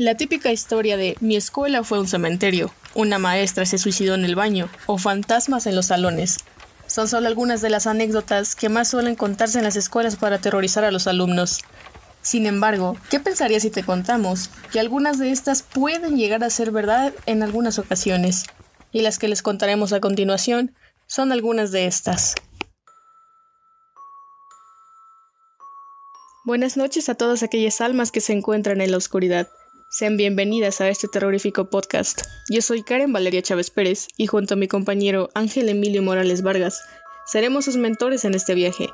La típica historia de mi escuela fue un cementerio, una maestra se suicidó en el baño o fantasmas en los salones. Son solo algunas de las anécdotas que más suelen contarse en las escuelas para aterrorizar a los alumnos. Sin embargo, ¿qué pensarías si te contamos que algunas de estas pueden llegar a ser verdad en algunas ocasiones? Y las que les contaremos a continuación son algunas de estas. Buenas noches a todas aquellas almas que se encuentran en la oscuridad. Sean bienvenidas a este terrorífico podcast. Yo soy Karen Valeria Chávez Pérez y junto a mi compañero Ángel Emilio Morales Vargas seremos sus mentores en este viaje,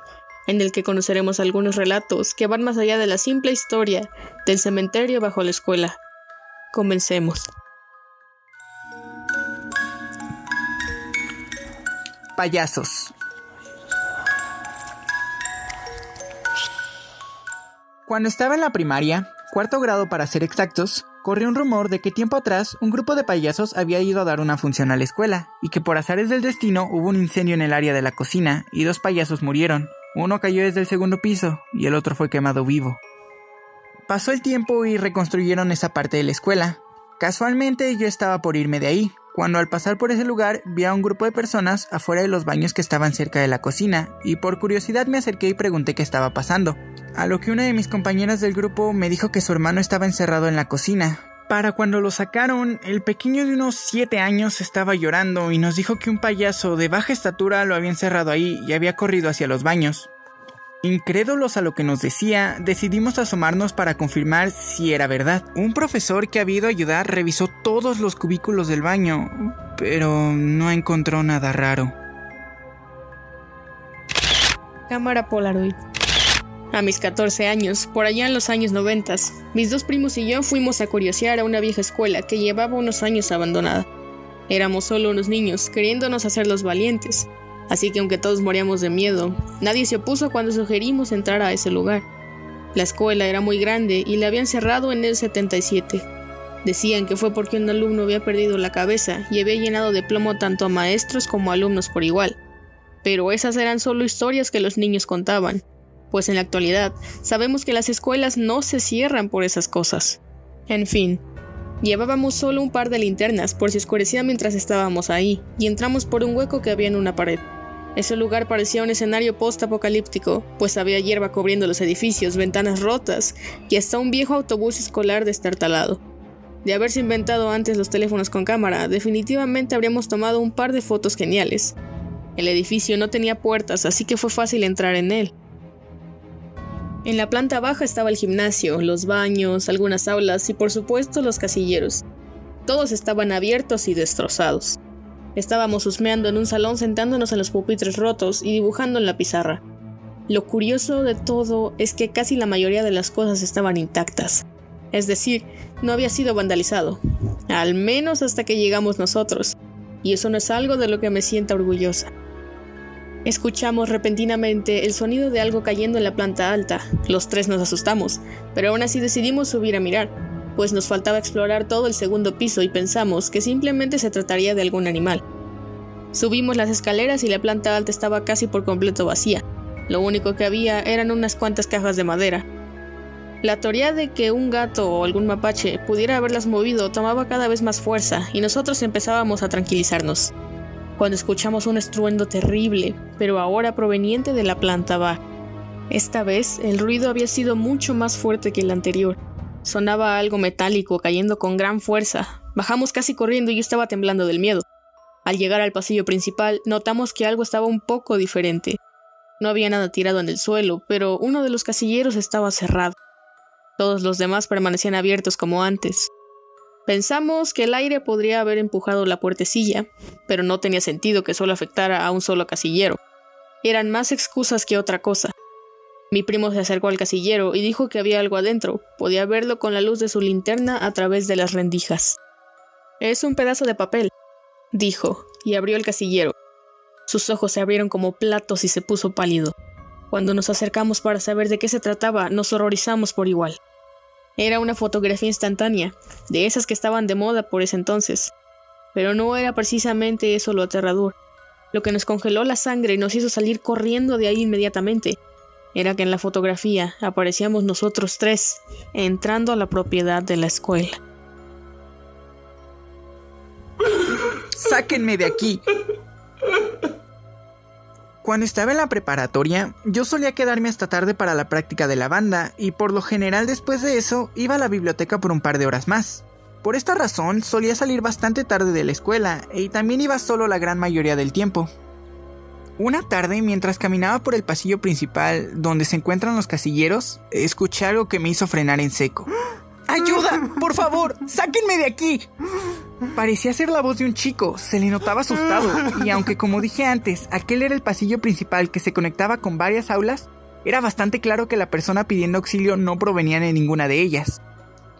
en el que conoceremos algunos relatos que van más allá de la simple historia del cementerio bajo la escuela. Comencemos. Payasos. Cuando estaba en la primaria, cuarto grado para ser exactos, corrió un rumor de que tiempo atrás un grupo de payasos había ido a dar una función a la escuela, y que por azares del destino hubo un incendio en el área de la cocina y dos payasos murieron. Uno cayó desde el segundo piso y el otro fue quemado vivo. Pasó el tiempo y reconstruyeron esa parte de la escuela. Casualmente yo estaba por irme de ahí, cuando al pasar por ese lugar vi a un grupo de personas afuera de los baños que estaban cerca de la cocina, y por curiosidad me acerqué y pregunté qué estaba pasando a lo que una de mis compañeras del grupo me dijo que su hermano estaba encerrado en la cocina. Para cuando lo sacaron, el pequeño de unos 7 años estaba llorando y nos dijo que un payaso de baja estatura lo había encerrado ahí y había corrido hacia los baños. Incrédulos a lo que nos decía, decidimos asomarnos para confirmar si era verdad. Un profesor que había ido a ayudar revisó todos los cubículos del baño, pero no encontró nada raro. Cámara Polaroid. A mis 14 años, por allá en los años 90, mis dos primos y yo fuimos a curiosear a una vieja escuela que llevaba unos años abandonada. Éramos solo unos niños, queriéndonos hacer los valientes, así que aunque todos moríamos de miedo, nadie se opuso cuando sugerimos entrar a ese lugar. La escuela era muy grande y la habían cerrado en el 77. Decían que fue porque un alumno había perdido la cabeza y había llenado de plomo tanto a maestros como a alumnos por igual. Pero esas eran solo historias que los niños contaban pues en la actualidad sabemos que las escuelas no se cierran por esas cosas. En fin, llevábamos solo un par de linternas por si oscurecía mientras estábamos ahí, y entramos por un hueco que había en una pared. Ese lugar parecía un escenario post-apocalíptico, pues había hierba cubriendo los edificios, ventanas rotas y hasta un viejo autobús escolar destartalado. De haberse inventado antes los teléfonos con cámara, definitivamente habríamos tomado un par de fotos geniales. El edificio no tenía puertas, así que fue fácil entrar en él. En la planta baja estaba el gimnasio, los baños, algunas aulas y por supuesto los casilleros. Todos estaban abiertos y destrozados. Estábamos husmeando en un salón sentándonos en los pupitres rotos y dibujando en la pizarra. Lo curioso de todo es que casi la mayoría de las cosas estaban intactas. Es decir, no había sido vandalizado. Al menos hasta que llegamos nosotros. Y eso no es algo de lo que me sienta orgullosa. Escuchamos repentinamente el sonido de algo cayendo en la planta alta. Los tres nos asustamos, pero aún así decidimos subir a mirar, pues nos faltaba explorar todo el segundo piso y pensamos que simplemente se trataría de algún animal. Subimos las escaleras y la planta alta estaba casi por completo vacía. Lo único que había eran unas cuantas cajas de madera. La teoría de que un gato o algún mapache pudiera haberlas movido tomaba cada vez más fuerza y nosotros empezábamos a tranquilizarnos cuando escuchamos un estruendo terrible, pero ahora proveniente de la planta baja. Esta vez el ruido había sido mucho más fuerte que el anterior. Sonaba algo metálico cayendo con gran fuerza. Bajamos casi corriendo y yo estaba temblando del miedo. Al llegar al pasillo principal, notamos que algo estaba un poco diferente. No había nada tirado en el suelo, pero uno de los casilleros estaba cerrado. Todos los demás permanecían abiertos como antes. Pensamos que el aire podría haber empujado la puertecilla, pero no tenía sentido que solo afectara a un solo casillero. Eran más excusas que otra cosa. Mi primo se acercó al casillero y dijo que había algo adentro. Podía verlo con la luz de su linterna a través de las rendijas. Es un pedazo de papel, dijo, y abrió el casillero. Sus ojos se abrieron como platos y se puso pálido. Cuando nos acercamos para saber de qué se trataba, nos horrorizamos por igual. Era una fotografía instantánea, de esas que estaban de moda por ese entonces. Pero no era precisamente eso lo aterrador. Lo que nos congeló la sangre y nos hizo salir corriendo de ahí inmediatamente era que en la fotografía aparecíamos nosotros tres entrando a la propiedad de la escuela. ¡Sáquenme de aquí! Cuando estaba en la preparatoria, yo solía quedarme hasta tarde para la práctica de la banda y por lo general después de eso iba a la biblioteca por un par de horas más. Por esta razón solía salir bastante tarde de la escuela y también iba solo la gran mayoría del tiempo. Una tarde, mientras caminaba por el pasillo principal donde se encuentran los casilleros, escuché algo que me hizo frenar en seco. ¡Ayuda! ¡Por favor! ¡Sáquenme de aquí! Parecía ser la voz de un chico, se le notaba asustado, y aunque como dije antes, aquel era el pasillo principal que se conectaba con varias aulas, era bastante claro que la persona pidiendo auxilio no provenía de ninguna de ellas.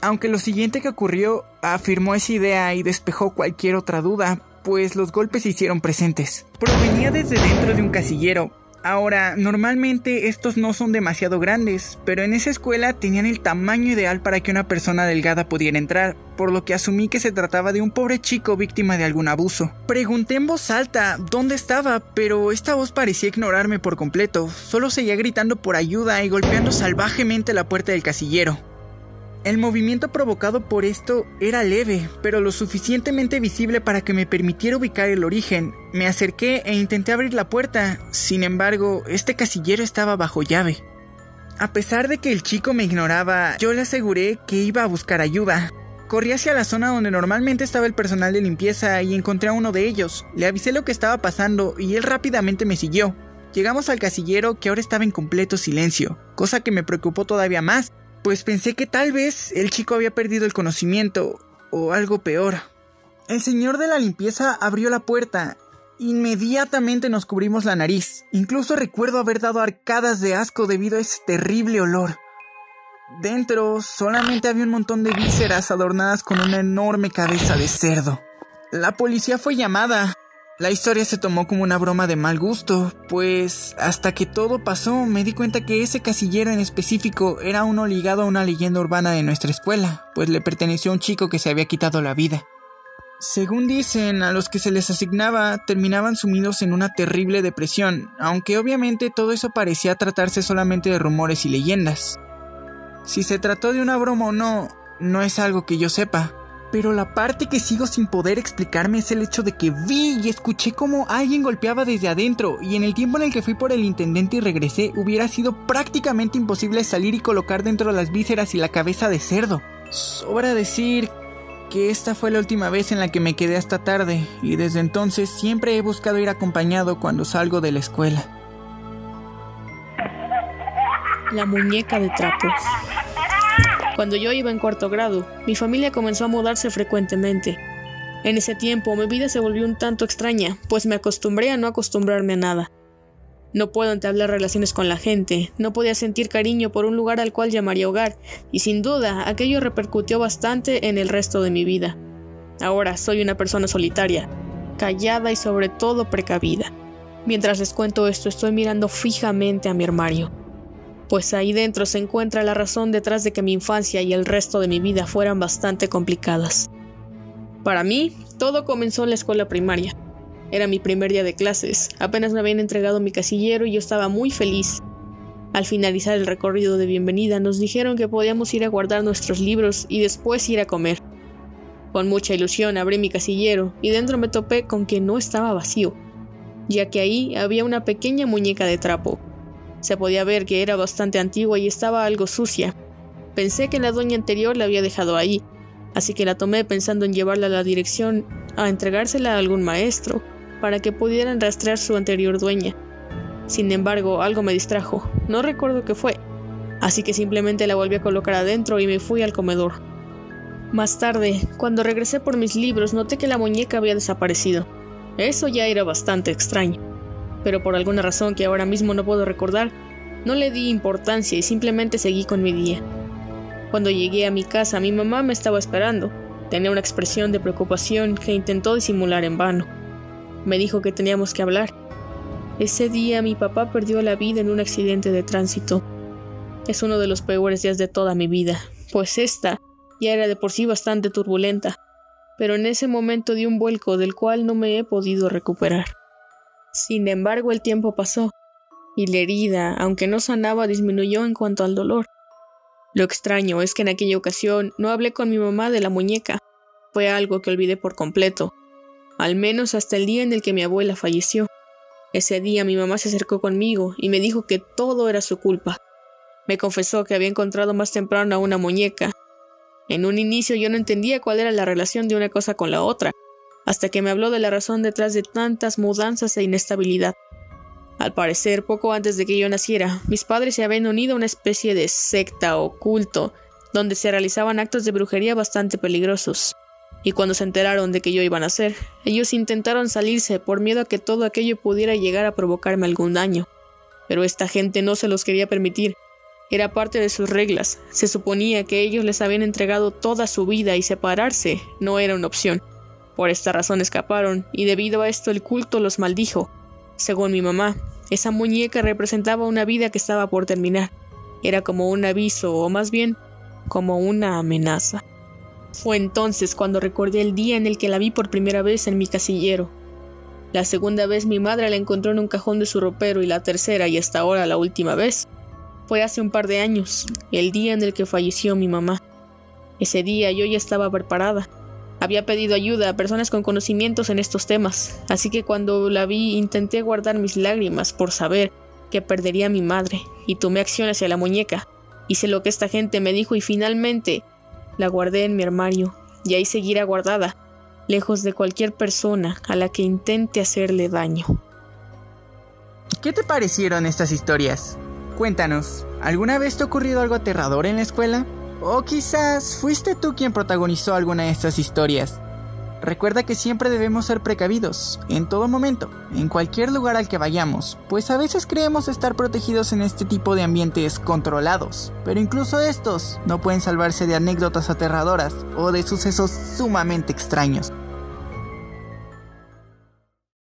Aunque lo siguiente que ocurrió afirmó esa idea y despejó cualquier otra duda, pues los golpes se hicieron presentes. Provenía desde dentro de un casillero, Ahora, normalmente estos no son demasiado grandes, pero en esa escuela tenían el tamaño ideal para que una persona delgada pudiera entrar, por lo que asumí que se trataba de un pobre chico víctima de algún abuso. Pregunté en voz alta dónde estaba, pero esta voz parecía ignorarme por completo, solo seguía gritando por ayuda y golpeando salvajemente la puerta del casillero. El movimiento provocado por esto era leve, pero lo suficientemente visible para que me permitiera ubicar el origen. Me acerqué e intenté abrir la puerta, sin embargo, este casillero estaba bajo llave. A pesar de que el chico me ignoraba, yo le aseguré que iba a buscar ayuda. Corrí hacia la zona donde normalmente estaba el personal de limpieza y encontré a uno de ellos. Le avisé lo que estaba pasando y él rápidamente me siguió. Llegamos al casillero que ahora estaba en completo silencio, cosa que me preocupó todavía más, pues pensé que tal vez el chico había perdido el conocimiento o algo peor. El señor de la limpieza abrió la puerta. Inmediatamente nos cubrimos la nariz. Incluso recuerdo haber dado arcadas de asco debido a ese terrible olor. Dentro solamente había un montón de vísceras adornadas con una enorme cabeza de cerdo. La policía fue llamada, la historia se tomó como una broma de mal gusto, pues hasta que todo pasó me di cuenta que ese casillero en específico era uno ligado a una leyenda urbana de nuestra escuela, pues le perteneció a un chico que se había quitado la vida. Según dicen, a los que se les asignaba terminaban sumidos en una terrible depresión, aunque obviamente todo eso parecía tratarse solamente de rumores y leyendas. Si se trató de una broma o no, no es algo que yo sepa, pero la parte que sigo sin poder explicarme es el hecho de que vi y escuché cómo alguien golpeaba desde adentro y en el tiempo en el que fui por el intendente y regresé hubiera sido prácticamente imposible salir y colocar dentro las vísceras y la cabeza de cerdo. Sobra decir que esta fue la última vez en la que me quedé hasta tarde y desde entonces siempre he buscado ir acompañado cuando salgo de la escuela. La muñeca de trapos. Cuando yo iba en cuarto grado, mi familia comenzó a mudarse frecuentemente. En ese tiempo mi vida se volvió un tanto extraña, pues me acostumbré a no acostumbrarme a nada. No puedo entablar relaciones con la gente, no podía sentir cariño por un lugar al cual llamaría hogar, y sin duda aquello repercutió bastante en el resto de mi vida. Ahora soy una persona solitaria, callada y sobre todo precavida. Mientras les cuento esto estoy mirando fijamente a mi armario pues ahí dentro se encuentra la razón detrás de que mi infancia y el resto de mi vida fueran bastante complicadas. Para mí, todo comenzó en la escuela primaria. Era mi primer día de clases, apenas me habían entregado mi casillero y yo estaba muy feliz. Al finalizar el recorrido de bienvenida nos dijeron que podíamos ir a guardar nuestros libros y después ir a comer. Con mucha ilusión abrí mi casillero y dentro me topé con que no estaba vacío, ya que ahí había una pequeña muñeca de trapo, se podía ver que era bastante antigua y estaba algo sucia. Pensé que la dueña anterior la había dejado ahí, así que la tomé pensando en llevarla a la dirección a entregársela a algún maestro para que pudieran rastrear su anterior dueña. Sin embargo, algo me distrajo, no recuerdo qué fue, así que simplemente la volví a colocar adentro y me fui al comedor. Más tarde, cuando regresé por mis libros, noté que la muñeca había desaparecido. Eso ya era bastante extraño pero por alguna razón que ahora mismo no puedo recordar, no le di importancia y simplemente seguí con mi día. Cuando llegué a mi casa, mi mamá me estaba esperando. Tenía una expresión de preocupación que intentó disimular en vano. Me dijo que teníamos que hablar. Ese día mi papá perdió la vida en un accidente de tránsito. Es uno de los peores días de toda mi vida, pues esta ya era de por sí bastante turbulenta, pero en ese momento di un vuelco del cual no me he podido recuperar. Sin embargo, el tiempo pasó, y la herida, aunque no sanaba, disminuyó en cuanto al dolor. Lo extraño es que en aquella ocasión no hablé con mi mamá de la muñeca. Fue algo que olvidé por completo, al menos hasta el día en el que mi abuela falleció. Ese día mi mamá se acercó conmigo y me dijo que todo era su culpa. Me confesó que había encontrado más temprano a una muñeca. En un inicio yo no entendía cuál era la relación de una cosa con la otra, hasta que me habló de la razón detrás de tantas mudanzas e inestabilidad. Al parecer, poco antes de que yo naciera, mis padres se habían unido a una especie de secta o culto, donde se realizaban actos de brujería bastante peligrosos. Y cuando se enteraron de que yo iba a nacer, ellos intentaron salirse por miedo a que todo aquello pudiera llegar a provocarme algún daño. Pero esta gente no se los quería permitir. Era parte de sus reglas. Se suponía que ellos les habían entregado toda su vida y separarse no era una opción. Por esta razón escaparon, y debido a esto el culto los maldijo, según mi mamá, esa muñeca representaba una vida que estaba por terminar. Era como un aviso, o más bien, como una amenaza. Fue entonces cuando recordé el día en el que la vi por primera vez en mi casillero. La segunda vez mi madre la encontró en un cajón de su ropero y la tercera y hasta ahora la última vez fue hace un par de años, el día en el que falleció mi mamá. Ese día yo ya estaba preparada. Había pedido ayuda a personas con conocimientos en estos temas, así que cuando la vi intenté guardar mis lágrimas por saber que perdería a mi madre y tomé acción hacia la muñeca. Hice lo que esta gente me dijo y finalmente la guardé en mi armario y ahí seguirá guardada, lejos de cualquier persona a la que intente hacerle daño. ¿Qué te parecieron estas historias? Cuéntanos, ¿alguna vez te ha ocurrido algo aterrador en la escuela? O quizás fuiste tú quien protagonizó alguna de estas historias. Recuerda que siempre debemos ser precavidos, en todo momento, en cualquier lugar al que vayamos, pues a veces creemos estar protegidos en este tipo de ambientes controlados, pero incluso estos no pueden salvarse de anécdotas aterradoras o de sucesos sumamente extraños.